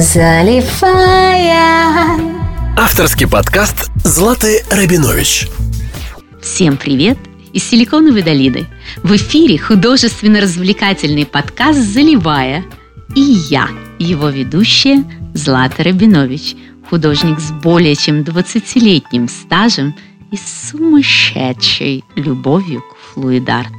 заливая. Авторский подкаст Златы Рабинович. Всем привет из Силиконовой долины. В эфире художественно-развлекательный подкаст «Заливая». И я, его ведущая Злата Рабинович, художник с более чем 20-летним стажем и сумасшедшей любовью к флуидарт.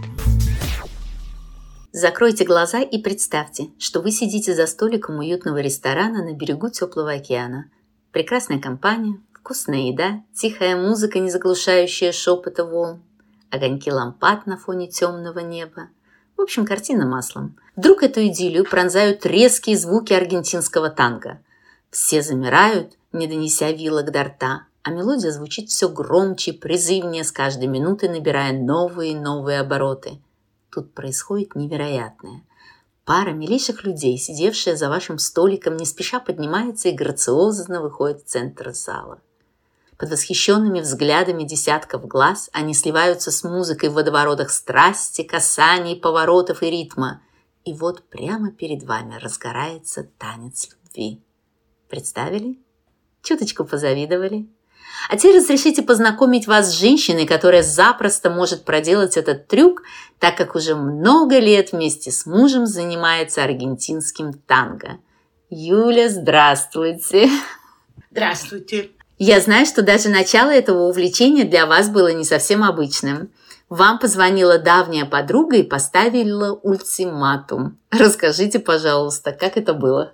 Закройте глаза и представьте, что вы сидите за столиком уютного ресторана на берегу теплого океана. Прекрасная компания, вкусная еда, тихая музыка, не заглушающая шепота волн, огоньки лампад на фоне темного неба. В общем, картина маслом. Вдруг эту идиллию пронзают резкие звуки аргентинского танго. Все замирают, не донеся вилок до рта, а мелодия звучит все громче призывнее с каждой минутой, набирая новые и новые обороты – Тут происходит невероятное. Пара милейших людей, сидевшая за вашим столиком, не спеша поднимается и грациозно выходит в центр зала. Под восхищенными взглядами десятков глаз они сливаются с музыкой в водоворотах страсти, касаний, поворотов и ритма. И вот прямо перед вами разгорается танец любви. Представили? Чуточку позавидовали? А теперь разрешите познакомить вас с женщиной, которая запросто может проделать этот трюк, так как уже много лет вместе с мужем занимается аргентинским танго. Юля, здравствуйте. Здравствуйте. Я знаю, что даже начало этого увлечения для вас было не совсем обычным. Вам позвонила давняя подруга и поставила ультиматум. Расскажите, пожалуйста, как это было?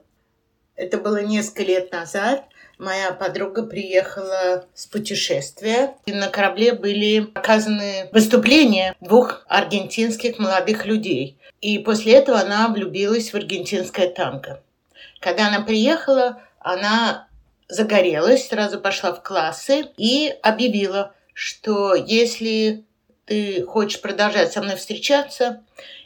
Это было несколько лет назад – моя подруга приехала с путешествия. И на корабле были показаны выступления двух аргентинских молодых людей. И после этого она влюбилась в аргентинское танго. Когда она приехала, она загорелась, сразу пошла в классы и объявила, что если ты хочешь продолжать со мной встречаться,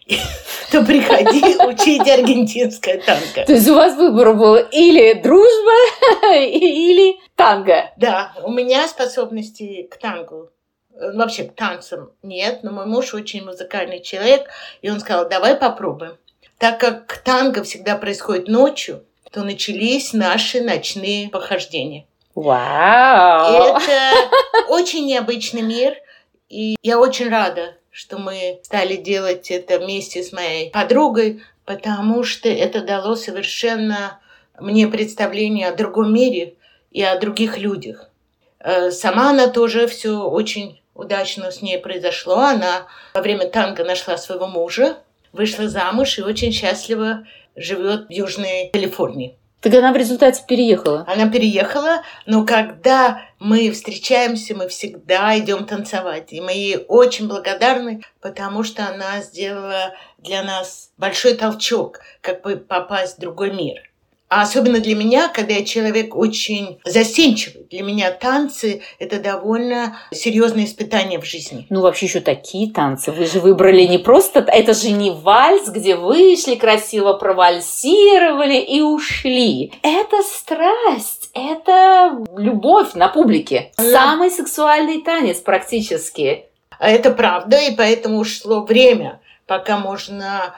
то приходи учить аргентинское танго. То есть у вас выбор был или дружба, или танго? Да, у меня способности к тангу э, вообще к танцам нет, но мой муж очень музыкальный человек, и он сказал, давай попробуем. Так как танго всегда происходит ночью, то начались наши ночные похождения. Вау! Это очень необычный мир, и я очень рада, что мы стали делать это вместе с моей подругой, потому что это дало совершенно мне представление о другом мире и о других людях. Э, сама она тоже все очень удачно с ней произошло. Она во время танго нашла своего мужа, вышла замуж и очень счастливо живет в Южной Калифорнии. Так она в результате переехала? Она переехала, но когда мы встречаемся, мы всегда идем танцевать. И мы ей очень благодарны, потому что она сделала для нас большой толчок, как бы попасть в другой мир. А особенно для меня, когда я человек очень застенчивый. Для меня танцы – это довольно серьезное испытание в жизни. Ну, вообще еще такие танцы. Вы же выбрали не просто... Это же не вальс, где вышли, красиво провальсировали и ушли. Это страсть, это любовь на публике. Самый сексуальный танец практически. А это правда, и поэтому ушло время, пока можно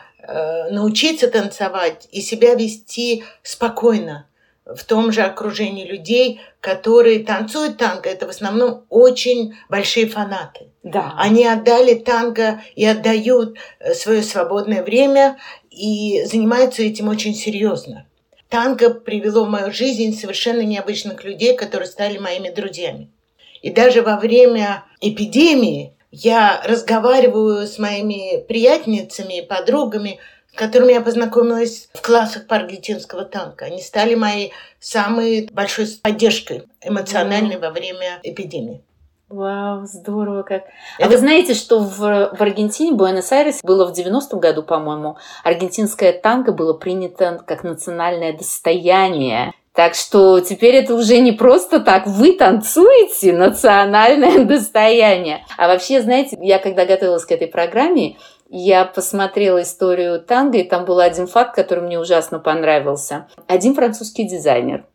научиться танцевать и себя вести спокойно в том же окружении людей, которые танцуют танго. Это в основном очень большие фанаты. Да. Они отдали танго и отдают э, свое свободное время и занимаются этим очень серьезно. Танго привело в мою жизнь совершенно необычных людей, которые стали моими друзьями. И даже во время эпидемии я разговариваю с моими приятельницами и подругами, с которыми я познакомилась в классах по аргентинского танка. Они стали моей самой большой поддержкой эмоциональной во время эпидемии. Вау, здорово как. Это... А вы знаете, что в, в Аргентине, Буэнос-Айресе, было в 90-м году, по-моему, аргентинское танго было принято как национальное достояние. Так что теперь это уже не просто так. Вы танцуете национальное достояние. А вообще, знаете, я когда готовилась к этой программе, я посмотрела историю танго, и там был один факт, который мне ужасно понравился. Один французский дизайнер.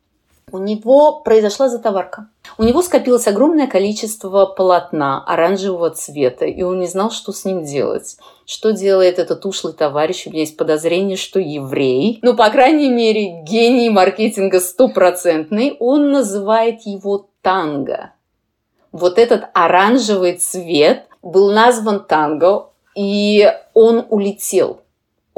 У него произошла затоварка. У него скопилось огромное количество полотна оранжевого цвета, и он не знал, что с ним делать. Что делает этот ушлый товарищ? У меня есть подозрение, что еврей. Ну, по крайней мере, гений маркетинга стопроцентный. Он называет его танго. Вот этот оранжевый цвет был назван танго, и он улетел.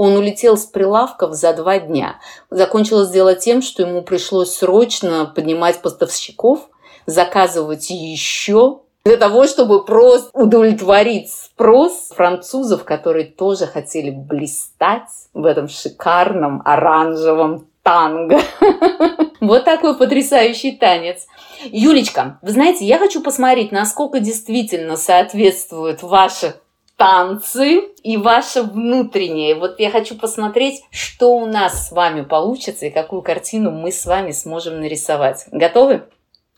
Он улетел с прилавков за два дня. Закончилось дело тем, что ему пришлось срочно поднимать поставщиков, заказывать еще для того, чтобы просто удовлетворить спрос французов, которые тоже хотели блистать в этом шикарном оранжевом танго. Вот такой потрясающий танец. Юлечка, вы знаете, я хочу посмотреть, насколько действительно соответствуют ваши танцы и ваше внутреннее. Вот я хочу посмотреть, что у нас с вами получится и какую картину мы с вами сможем нарисовать. Готовы?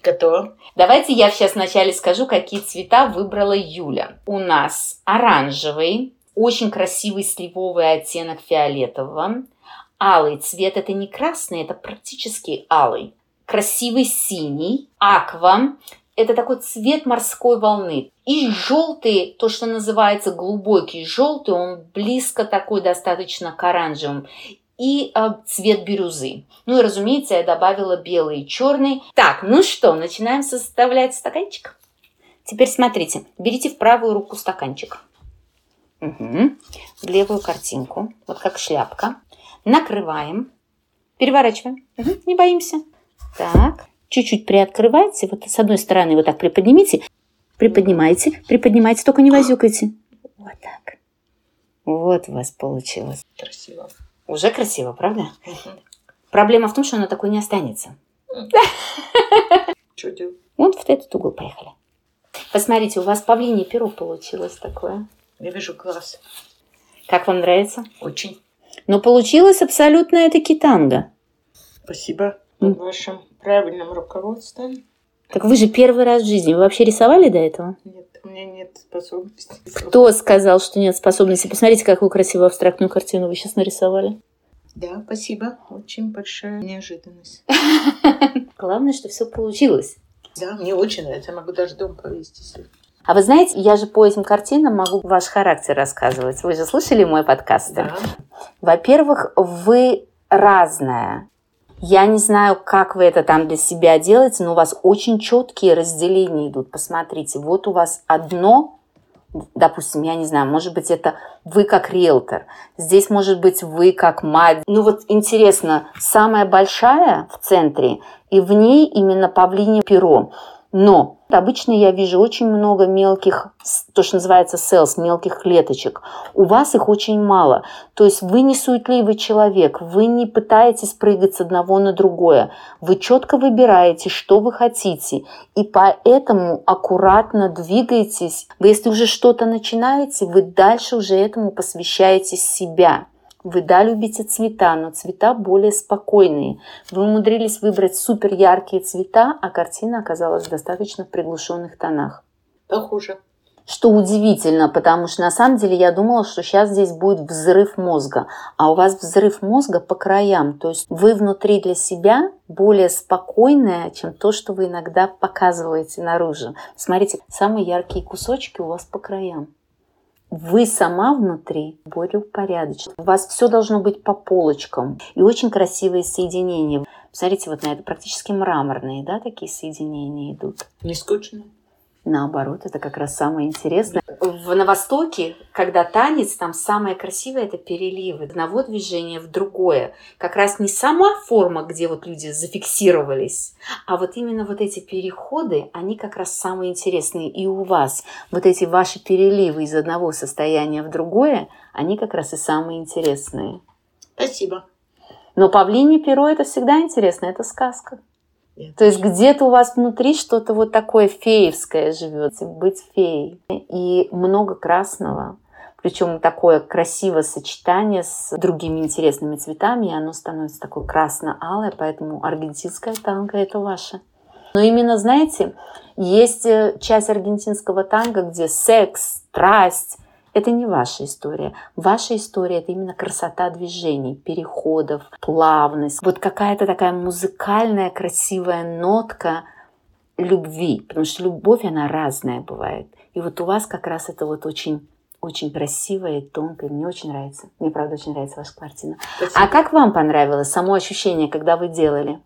Готово. Давайте я сейчас вначале скажу, какие цвета выбрала Юля. У нас оранжевый, очень красивый сливовый оттенок фиолетового. Алый цвет – это не красный, это практически алый. Красивый синий, аква – это такой цвет морской волны. И желтый, то, что называется глубокий желтый, он близко такой достаточно к оранжевым и э, цвет бирюзы. Ну и, разумеется, я добавила белый и черный. Так, ну что, начинаем составлять стаканчик. Теперь смотрите, берите в правую руку стаканчик. Угу. В левую картинку, вот как шляпка. Накрываем. Переворачиваем. Угу. Не боимся. Так, чуть-чуть приоткрывайте. Вот с одной стороны вот так приподнимите. Приподнимайте, приподнимайте, только не возюкайте. Вот так. Вот у вас получилось. Красиво. Уже красиво, правда? Проблема в том, что оно такой не останется. Что делать? Вот в этот угол поехали. Посмотрите, у вас павлинье перо получилось такое. Я вижу класс. Как вам нравится? Очень. Но получилось абсолютно это китанго. Спасибо вашим правильным руководством. Так вы же первый раз в жизни. Вы вообще рисовали до этого? Нет, у меня нет способности. Кто сказал, что нет способности? Посмотрите, какую красивую абстрактную картину вы сейчас нарисовали. Да, спасибо. Очень большая неожиданность. Главное, что все получилось. Да, мне очень нравится. Я могу даже дом повесить. если- А вы знаете, я же по этим картинам могу ваш характер рассказывать. Вы же слышали мой подкаст? Да. Во-первых, вы разная. Я не знаю, как вы это там для себя делаете, но у вас очень четкие разделения идут. Посмотрите, вот у вас одно, допустим, я не знаю, может быть, это вы как риэлтор, здесь может быть вы как мать. Ну вот интересно, самая большая в центре, и в ней именно павлине перо. Но обычно я вижу очень много мелких, то, что называется селс, мелких клеточек. У вас их очень мало. То есть вы не суетливый человек, вы не пытаетесь прыгать с одного на другое. Вы четко выбираете, что вы хотите, и поэтому аккуратно двигаетесь. Вы, если уже что-то начинаете, вы дальше уже этому посвящаете себя. Вы, да, любите цвета, но цвета более спокойные. Вы умудрились выбрать супер яркие цвета, а картина оказалась в достаточно приглушенных тонах. Похоже. Что удивительно, потому что на самом деле я думала, что сейчас здесь будет взрыв мозга, а у вас взрыв мозга по краям. То есть вы внутри для себя более спокойная, чем то, что вы иногда показываете наружу. Смотрите, самые яркие кусочки у вас по краям. Вы сама внутри более упорядочена. У вас все должно быть по полочкам. И очень красивые соединения. Посмотрите вот на это, практически мраморные, да, такие соединения идут. Не скучно? Наоборот, это как раз самое интересное. В, на Востоке, когда танец, там самое красивое это переливы. Одного движения в другое. Как раз не сама форма, где вот люди зафиксировались, а вот именно вот эти переходы, они как раз самые интересные. И у вас вот эти ваши переливы из одного состояния в другое, они как раз и самые интересные. Спасибо. Но павлине перо это всегда интересно, это сказка. Нет. То есть где-то у вас внутри что-то вот такое феевское живет, быть феей. И много красного, причем такое красивое сочетание с другими интересными цветами, и оно становится такое красно-алое, поэтому аргентинская танго это ваше. Но именно, знаете, есть э, часть аргентинского танго, где секс, страсть, это не ваша история. Ваша история – это именно красота движений, переходов, плавность. Вот какая-то такая музыкальная красивая нотка любви, потому что любовь, она разная бывает. И вот у вас как раз это вот очень очень красивая и тонкая. Мне очень нравится. Мне, правда, очень нравится ваша картина. Спасибо. А как вам понравилось само ощущение, когда вы делали?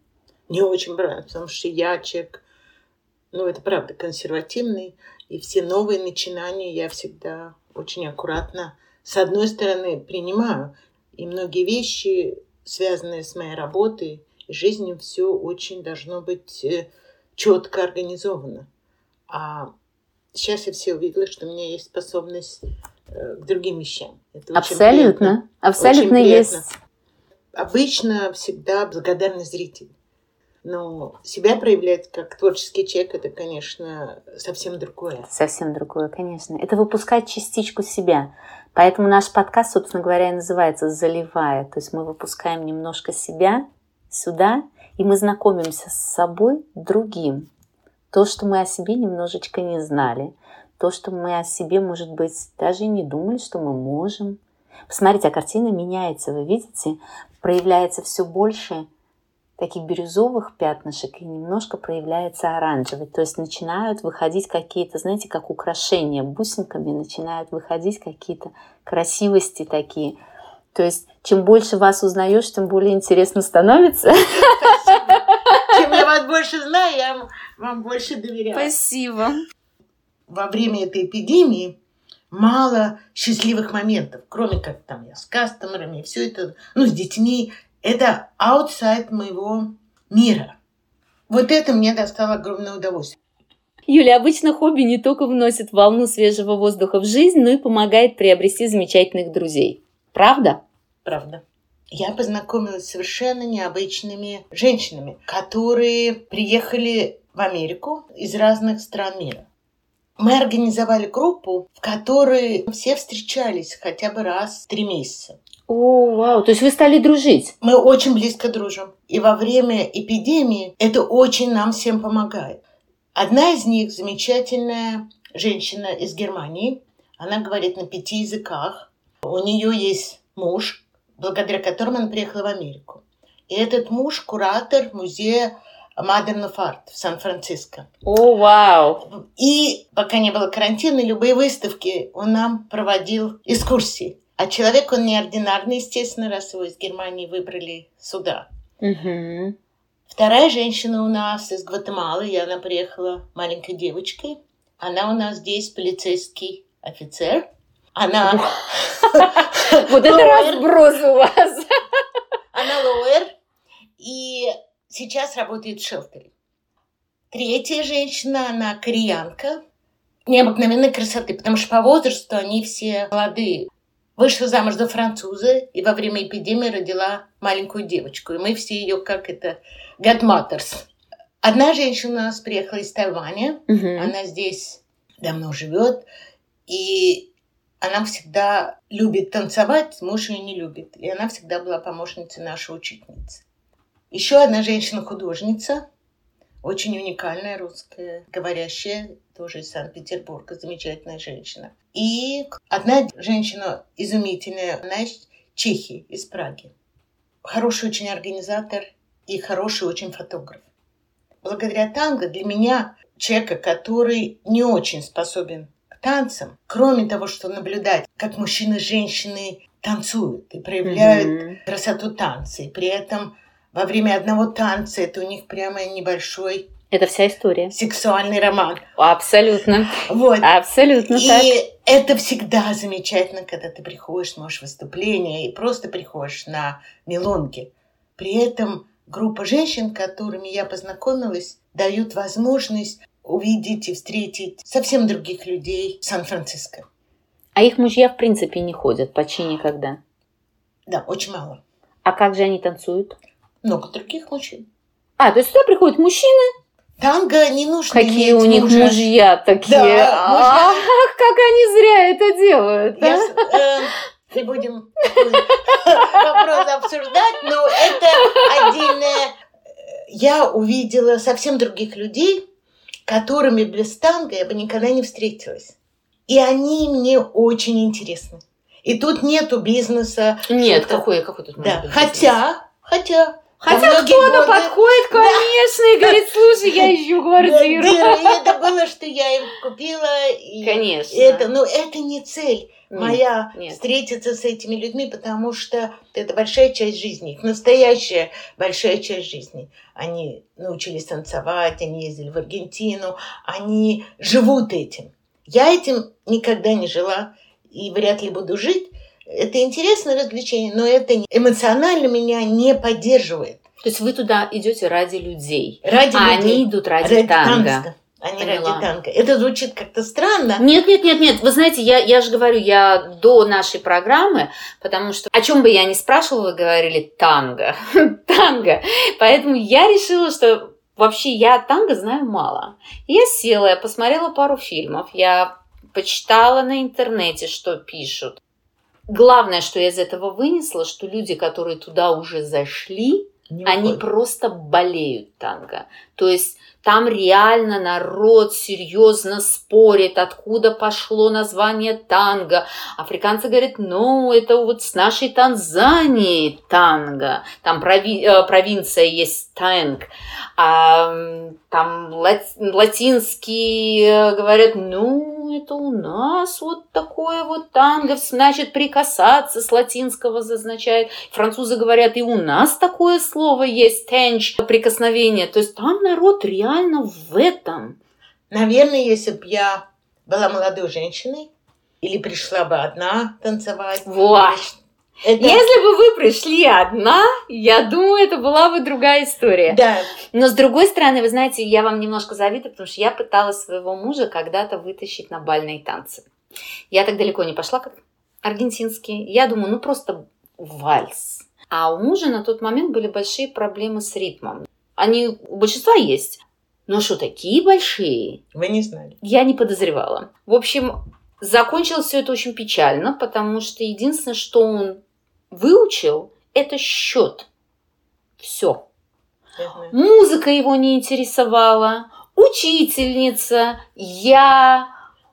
Мне очень понравилось, потому что я человек, ну, это правда, консервативный. И все новые начинания я всегда очень аккуратно, с одной стороны, принимаю. И многие вещи, связанные с моей работой и жизнью, все очень должно быть э, четко организовано. А сейчас я все увидела, что у меня есть способность э, к другим вещам. Это Абсолютно. Абсолютно есть. Обычно всегда благодарный зритель. Но себя проявлять как творческий человек, это, конечно, совсем другое. Совсем другое, конечно. Это выпускать частичку себя. Поэтому наш подкаст, собственно говоря, и называется «Заливая». То есть мы выпускаем немножко себя сюда, и мы знакомимся с собой другим. То, что мы о себе немножечко не знали. То, что мы о себе, может быть, даже и не думали, что мы можем. Посмотрите, а картина меняется, вы видите? Проявляется все больше таких бирюзовых пятнышек и немножко проявляется оранжевый. То есть начинают выходить какие-то, знаете, как украшения бусинками, начинают выходить какие-то красивости такие. То есть чем больше вас узнаешь, тем более интересно становится. Чем я вас больше знаю, я вам больше доверяю. Спасибо. Во время этой эпидемии мало счастливых моментов, кроме как там я с кастомерами, все это, ну, с детьми, это аутсайд моего мира. Вот это мне достало огромное удовольствие. Юля, обычно хобби не только вносит волну свежего воздуха в жизнь, но и помогает приобрести замечательных друзей. Правда? Правда. Я познакомилась с совершенно необычными женщинами, которые приехали в Америку из разных стран мира. Мы организовали группу, в которой все встречались хотя бы раз в три месяца. О, вау, то есть вы стали дружить? Мы очень близко дружим. И во время эпидемии это очень нам всем помогает. Одна из них замечательная женщина из Германии. Она говорит на пяти языках. У нее есть муж, благодаря которому она приехала в Америку. И этот муж куратор музея Modern of Art в Сан-Франциско. О, вау! И пока не было карантина, любые выставки он нам проводил экскурсии. А человек, он неординарный, естественно, раз его из Германии выбрали сюда. Угу. Вторая женщина у нас из Гватемалы, и она приехала маленькой девочкой. Она у нас здесь полицейский офицер. Она... Вот это разброс у вас. Она лоер. И сейчас работает в шелтере. Третья женщина, она кореянка необыкновенной красоты, потому что по возрасту они все молодые. Вышла замуж за француза и во время эпидемии родила маленькую девочку. И мы все ее, как это, godmothers. Одна женщина у нас приехала из Тайваня. Угу. Она здесь давно живет. И она всегда любит танцевать, муж ее не любит. И она всегда была помощницей нашей учительницы. Еще одна женщина-художница, очень уникальная русская, говорящая, тоже из Санкт-Петербурга, замечательная женщина. И одна женщина изумительная, она из Чехии, из Праги. Хороший очень организатор и хороший очень фотограф. Благодаря танго для меня, человека, который не очень способен к танцам, кроме того, что наблюдать, как мужчины и женщины танцуют и проявляют mm-hmm. красоту танца, и при этом во время одного танца это у них прямо небольшой это вся история. Сексуальный роман. Абсолютно. Вот. Абсолютно и так. это всегда замечательно, когда ты приходишь, можешь выступление, и просто приходишь на мелонги. При этом группа женщин, которыми я познакомилась, дают возможность увидеть и встретить совсем других людей в Сан-Франциско. А их мужья в принципе не ходят почти никогда? Да, очень мало. А как же они танцуют? Много других мужчин. А, то есть сюда приходят мужчины, Танго не нужно Какие у них мужа. мужья такие. Да, Ах, как они зря это делают. Я, э, не будем вопрос обсуждать, но это отдельное. Я увидела совсем других людей, которыми без танго я бы никогда не встретилась. И они мне очень интересны. И тут нету бизнеса. Нет, какой, какой тут да. Хотя, хотя Хотя многие кто-то годы- подходит, конечно, и говорит, слушай, я ищу квартиру. Да, это было, что я им купила. И Конечно. Это, ну, это не цель Нет, моя нет. встретиться с этими людьми, потому что это большая часть жизни, их настоящая большая часть жизни. Они научились танцевать, они ездили в Аргентину, они живут этим. Я этим никогда не жила и вряд ли буду жить. Это интересное развлечение, но это эмоционально меня не поддерживает. То есть вы туда идете ради людей, Ради а людей. они идут ради, Ради танго. танго, а не Поняла. ради танка. Это звучит как-то странно. Нет, нет, нет, нет. Вы знаете, я, я же говорю, я до нашей программы, потому что о чем бы я ни спрашивала, вы говорили танго. танго. Поэтому я решила, что вообще я о танго знаю мало. Я села, я посмотрела пару фильмов, я почитала на интернете, что пишут. Главное, что я из этого вынесла, что люди, которые туда уже зашли, Не они просто болеют танго. То есть там реально народ серьезно спорит, откуда пошло название танго. Африканцы говорят, ну, это вот с нашей Танзании танго. Там прови- э, провинция есть танг. А там лат- латинские э, говорят, ну, это у нас вот такое вот танго, значит, прикасаться с латинского означает. Французы говорят, и у нас такое слово есть, тенч, прикосновение. То есть там народ реально в этом. Наверное, если бы я была молодой женщиной или пришла бы одна танцевать. Во. Это... Если бы вы пришли одна, я думаю, это была бы другая история. Да, Но с другой стороны, вы знаете, я вам немножко завидую, потому что я пыталась своего мужа когда-то вытащить на бальные танцы. Я так далеко не пошла, как аргентинские. Я думаю, ну просто вальс. А у мужа на тот момент были большие проблемы с ритмом. Они у большинства есть. Но что, такие большие? вы не знали. Я не подозревала. В общем, закончилось все это очень печально, потому что единственное, что он выучил, это счет. Все. Музыка его не интересовала, учительница, я.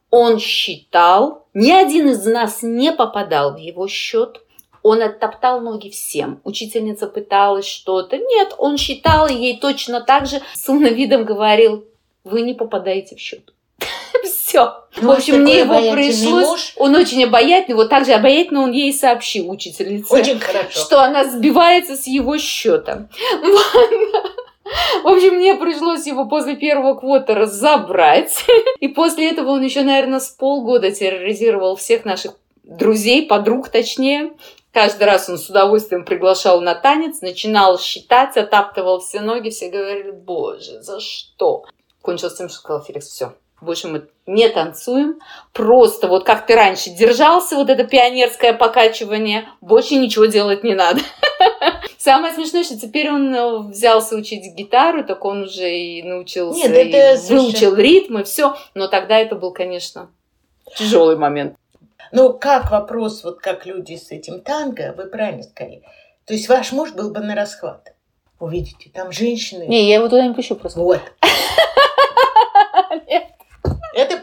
Он считал, ни один из нас не попадал в его счет. Он оттоптал ноги всем. Учительница пыталась что-то. Нет, он считал, и ей точно так же с умным видом говорил, вы не попадаете в счет. Все. Ну, В общем, мне его пришлось... муж. Он очень обаятельный, вот так же обаятельно он ей сообщил, учительница Очень хорошо. что она сбивается с его счета. В общем, мне пришлось его после первого квотера забрать. И после этого он еще, наверное, с полгода терроризировал всех наших друзей, подруг точнее. Каждый раз он с удовольствием приглашал на танец, начинал считать, отаптывал все ноги, все говорили, боже, за что? Кончилось тем, что сказал Феликс, все, больше мы не танцуем, просто вот как ты раньше держался, вот это пионерское покачивание, больше ничего делать не надо. Самое смешное, что теперь он э, взялся учить гитару, так он уже и научился, Нет, и это совершенно- выучил ритм и все. Но тогда это был, конечно, тяжелый момент. Ну, как вопрос, вот как люди с этим танго, вы правильно сказали. То есть ваш муж был бы на расхват. Увидите, там женщины. Не, я его туда не пущу просто. Вот.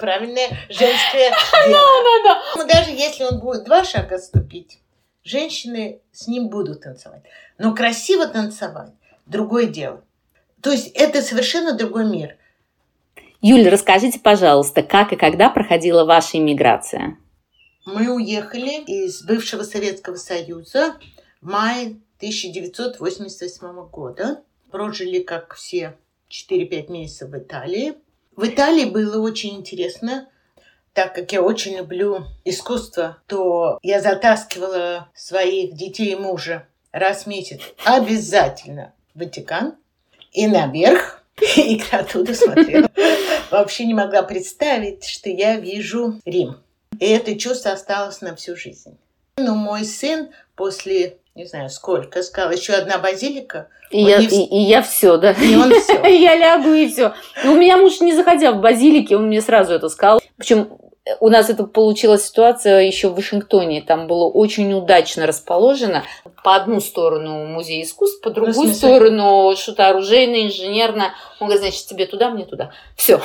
Правильное женское дело. Да-да. Ну, даже если он будет два шага ступить, женщины с ним будут танцевать. Но красиво танцевать – другое дело. То есть это совершенно другой мир. Юля, расскажите, пожалуйста, как и когда проходила ваша иммиграция? Мы уехали из бывшего Советского Союза в мае 1988 года. Прожили, как все, 4-5 месяцев в Италии. В Италии было очень интересно. Так как я очень люблю искусство, то я затаскивала своих детей и мужа раз в месяц обязательно в Ватикан и наверх, и оттуда смотрела. Вообще не могла представить, что я вижу Рим. И это чувство осталось на всю жизнь. Но мой сын после, не знаю сколько, сказал, еще одна базилика, И я, не и- и я все, да. и он все. Я лягу и все. Но у меня муж, не заходя в базилике, он мне сразу это сказал. Причем у нас это получилась ситуация еще в Вашингтоне. Там было очень удачно расположено. По одну сторону музей искусств, по другую смысле? сторону что-то оружейное, инженерное. Он говорит, значит, тебе туда, мне туда. Все.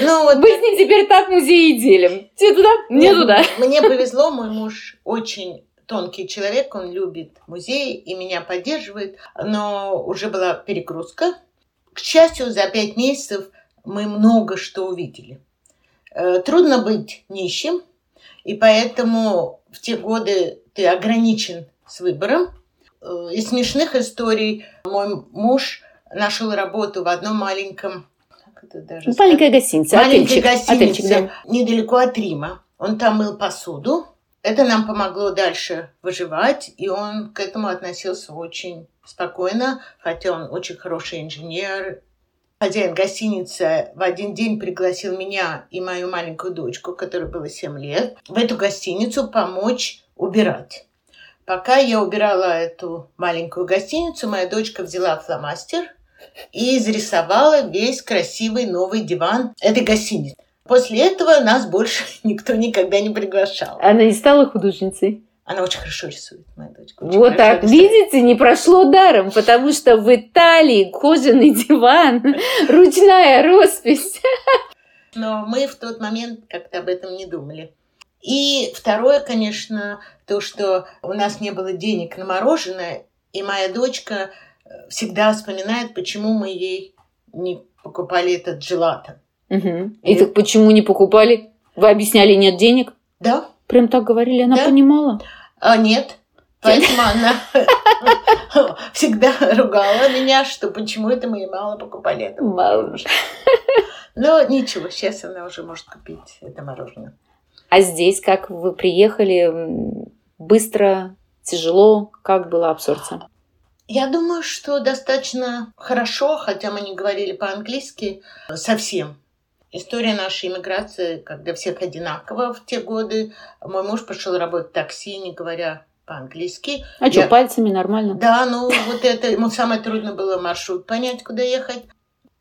Ну вот Мы с ним теперь так музей и делим. Тебе туда, мне Нет, туда. Мне повезло, мой муж очень тонкий человек, он любит музей и меня поддерживает, но уже была перегрузка. К счастью, за пять месяцев мы много что увидели. Э, трудно быть нищим, и поэтому в те годы ты ограничен с выбором. Э, из смешных историй мой муж нашел работу в одном маленьком как это даже маленькая гостиница, маленькая гостиница отельчик, да. недалеко от Рима. Он там мыл посуду. Это нам помогло дальше выживать, и он к этому относился очень спокойно, хотя он очень хороший инженер. Хозяин гостиницы в один день пригласил меня и мою маленькую дочку, которой было 7 лет, в эту гостиницу помочь убирать. Пока я убирала эту маленькую гостиницу, моя дочка взяла фломастер и изрисовала весь красивый новый диван этой гостиницы. После этого нас больше никто никогда не приглашал. Она не стала художницей? Она очень хорошо рисует, моя дочка. Вот так, рисует. видите, не прошло даром, потому что в Италии кожаный диван, ручная роспись. Но мы в тот момент как-то об этом не думали. И второе, конечно, то, что у нас не было денег на мороженое, и моя дочка э, всегда вспоминает, почему мы ей не покупали этот джелато. Угу. И, так почему не покупали? Вы объясняли, нет денег? Да. Прям так говорили, она да. понимала? А, нет. Поэтому она всегда ругала меня, что почему это мы мало покупали это мало. Но ничего, сейчас она уже может купить это мороженое. А здесь как вы приехали? Быстро, тяжело? Как была абсорбция? Я думаю, что достаточно хорошо, хотя мы не говорили по-английски совсем. История нашей иммиграции, когда всех одинаково в те годы. Мой муж пошел работать в такси, не говоря по-английски. А я... что, пальцами нормально? Да, ну вот это, ему самое трудное было маршрут понять, куда ехать.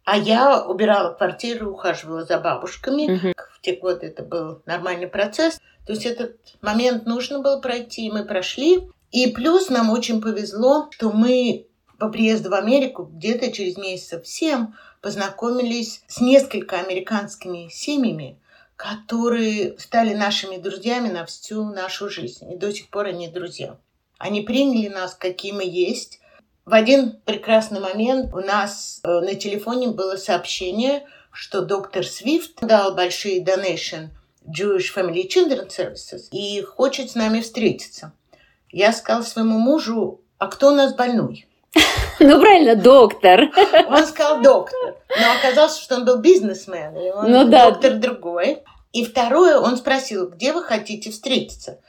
А я убирала квартиру, ухаживала за бабушками. Угу. В те годы это был нормальный процесс. То есть этот момент нужно было пройти, и мы прошли. И плюс нам очень повезло, что мы по приезду в Америку где-то через месяцев семь познакомились с несколькими американскими семьями, которые стали нашими друзьями на всю нашу жизнь. И до сих пор они друзья. Они приняли нас, какие мы есть, в один прекрасный момент у нас э, на телефоне было сообщение, что доктор Свифт дал большие донейшн Jewish Family Children Services и хочет с нами встретиться. Я сказала своему мужу, а кто у нас больной? Ну, правильно, доктор. Он сказал доктор. Но оказалось, что он был бизнесмен. И он ну, да. доктор другой. И второе, он спросил, где вы хотите встретиться?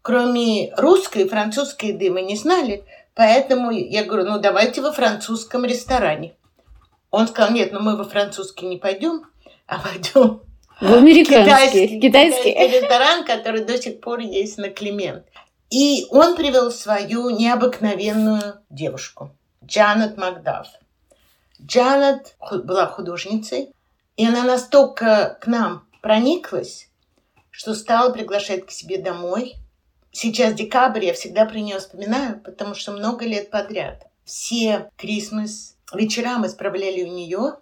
Кроме русской и французской еды мы не знали. Поэтому я говорю, ну давайте во французском ресторане. Он сказал, нет, ну мы во французский не пойдем, а пойдем в американский, китайский, китайский. китайский ресторан, который до сих пор есть на Климент. И он привел свою необыкновенную девушку, Джанет Макдаф. Джанет была художницей, и она настолько к нам прониклась, что стала приглашать к себе домой – Сейчас декабрь, я всегда про нее вспоминаю, потому что много лет подряд все Крисмас вечера мы справляли у нее,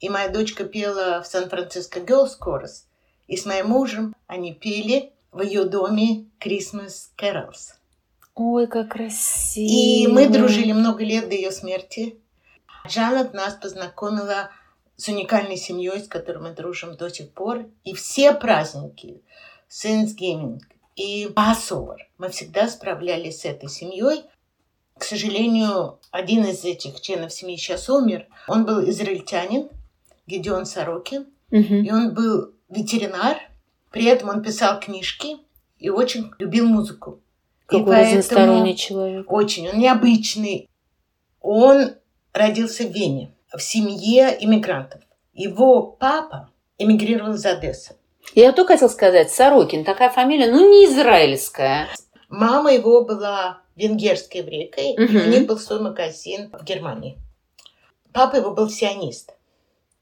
и моя дочка пела в Сан-Франциско Girls Chorus, и с моим мужем они пели в ее доме Christmas Carols. Ой, как красиво. И мы дружили много лет до ее смерти. Джанет нас познакомила с уникальной семьей, с которой мы дружим до сих пор. И все праздники, Thanksgiving, и Passover. Мы всегда справлялись с этой семьей. К сожалению, один из этих членов семьи сейчас умер. Он был израильтянин, Гедеон Сорокин, угу. и он был ветеринар. При этом он писал книжки и очень любил музыку. Какой разносторонний человек. Очень. Он необычный. Он родился в Вене, в семье иммигрантов. Его папа эмигрировал из Одессы. Я только хотел сказать, Сорокин, такая фамилия, ну, не израильская. Мама его была венгерской еврейкой, угу. у них был свой магазин в Германии. Папа его был сионист.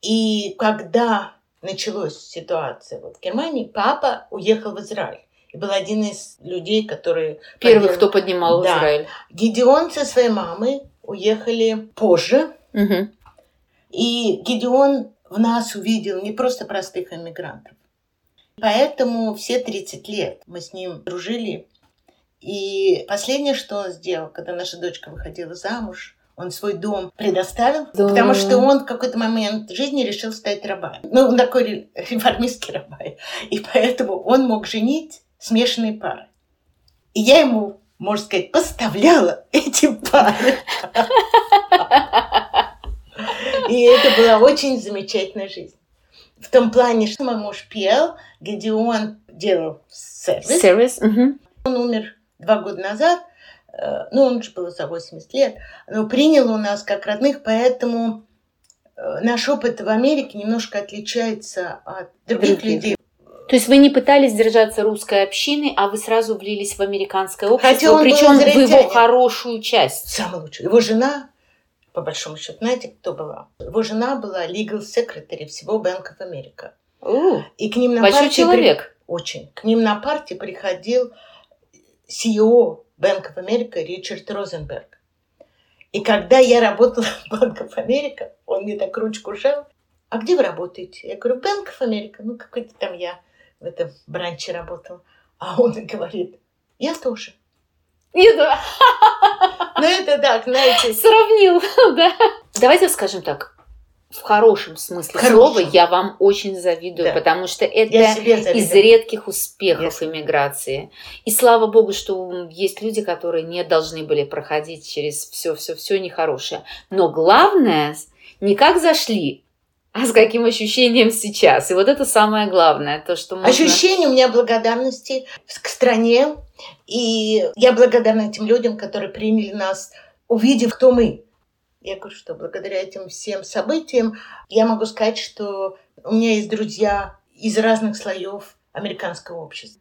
И когда началась ситуация вот в Германии, папа уехал в Израиль. И был один из людей, которые... Первых, поднял... кто поднимал да. Израиль. Гедеон со своей мамой уехали позже. Угу. И Гедеон в нас увидел не просто простых иммигрантов, Поэтому все 30 лет мы с ним дружили. И последнее, что он сделал, когда наша дочка выходила замуж, он свой дом предоставил, Да. потому что он в какой-то момент жизни решил стать рабаем. Ну, он такой ре- реформистский рабай. И поэтому он мог женить смешанные пары. И я ему, можно сказать, поставляла эти пары. И это была очень замечательная жизнь. В том плане, что мой муж пел, где он делал сервис. Сервис. Он умер два года назад, ну, он же был за 80 лет, но принял у нас как родных, поэтому э, наш опыт в Америке немножко отличается от других Других. людей. То есть вы не пытались держаться русской общины, а вы сразу влились в американское общество, Хотя он причем в его хорошую часть. Самый лучший. Его жена, по большому счету, знаете, кто была? Его жена была legal secretary всего Bank of America. У, И к ним на большой партии при- человек. Очень. К ним на партии приходил CEO Bank of America Ричард Розенберг. И когда я работала в Bank of America, он мне так ручку жал. А где вы работаете? Я говорю, Bank of America. Ну, какой-то там я в этом бранче работала. А он говорит, я тоже. Да, Ну, это так, знаете, сравнил, да. Давайте скажем так. В хорошем смысле Хорошем. слова я вам очень завидую, Да. потому что это из редких успехов иммиграции. И слава богу, что есть люди, которые не должны были проходить через все-все-все нехорошее. Но главное, не как зашли, а с каким ощущением сейчас. И вот это самое главное, то, что можно... Ощущение у меня благодарности к стране. И я благодарна тем людям, которые приняли нас, увидев, кто мы. Я говорю, что благодаря этим всем событиям я могу сказать, что у меня есть друзья из разных слоев американского общества.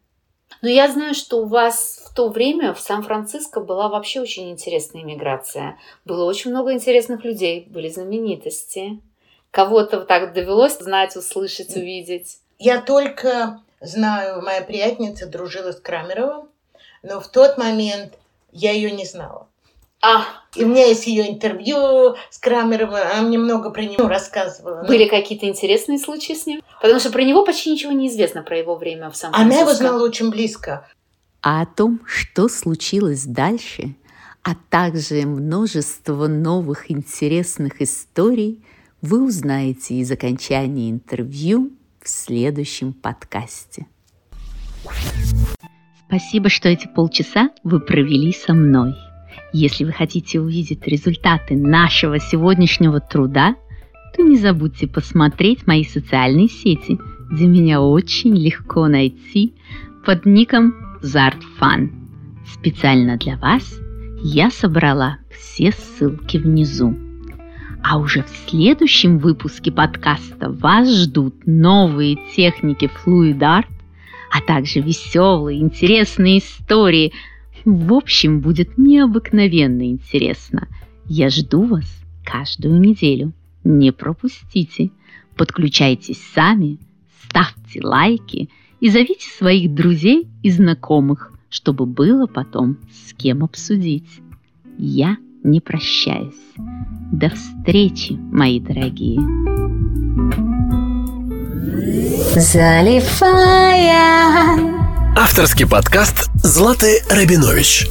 Но я знаю, что у вас в то время в Сан-Франциско была вообще очень интересная иммиграция. Было очень много интересных людей, были знаменитости. Кого-то так довелось знать, услышать, увидеть. Я только знаю, моя приятница дружила с Крамеровым, но в тот момент я ее не знала. А, И у меня есть ее интервью с Крамеровым, она мне много про него рассказывала. Были какие-то интересные случаи с ним? Потому что про него почти ничего не известно, про его время в Сан-Франциско. Она его знала очень близко. А о том, что случилось дальше, а также множество новых интересных историй вы узнаете из окончания интервью в следующем подкасте. Спасибо, что эти полчаса вы провели со мной. Если вы хотите увидеть результаты нашего сегодняшнего труда, то не забудьте посмотреть мои социальные сети, где меня очень легко найти под ником ZartFun. Специально для вас я собрала все ссылки внизу. А уже в следующем выпуске подкаста вас ждут новые техники Fluid Art, а также веселые, интересные истории. В общем, будет необыкновенно интересно. Я жду вас каждую неделю. Не пропустите. Подключайтесь сами, ставьте лайки и зовите своих друзей и знакомых, чтобы было потом с кем обсудить. Я не прощаюсь. До встречи, мои дорогие. Заливая Авторский подкаст Златы Рабинович.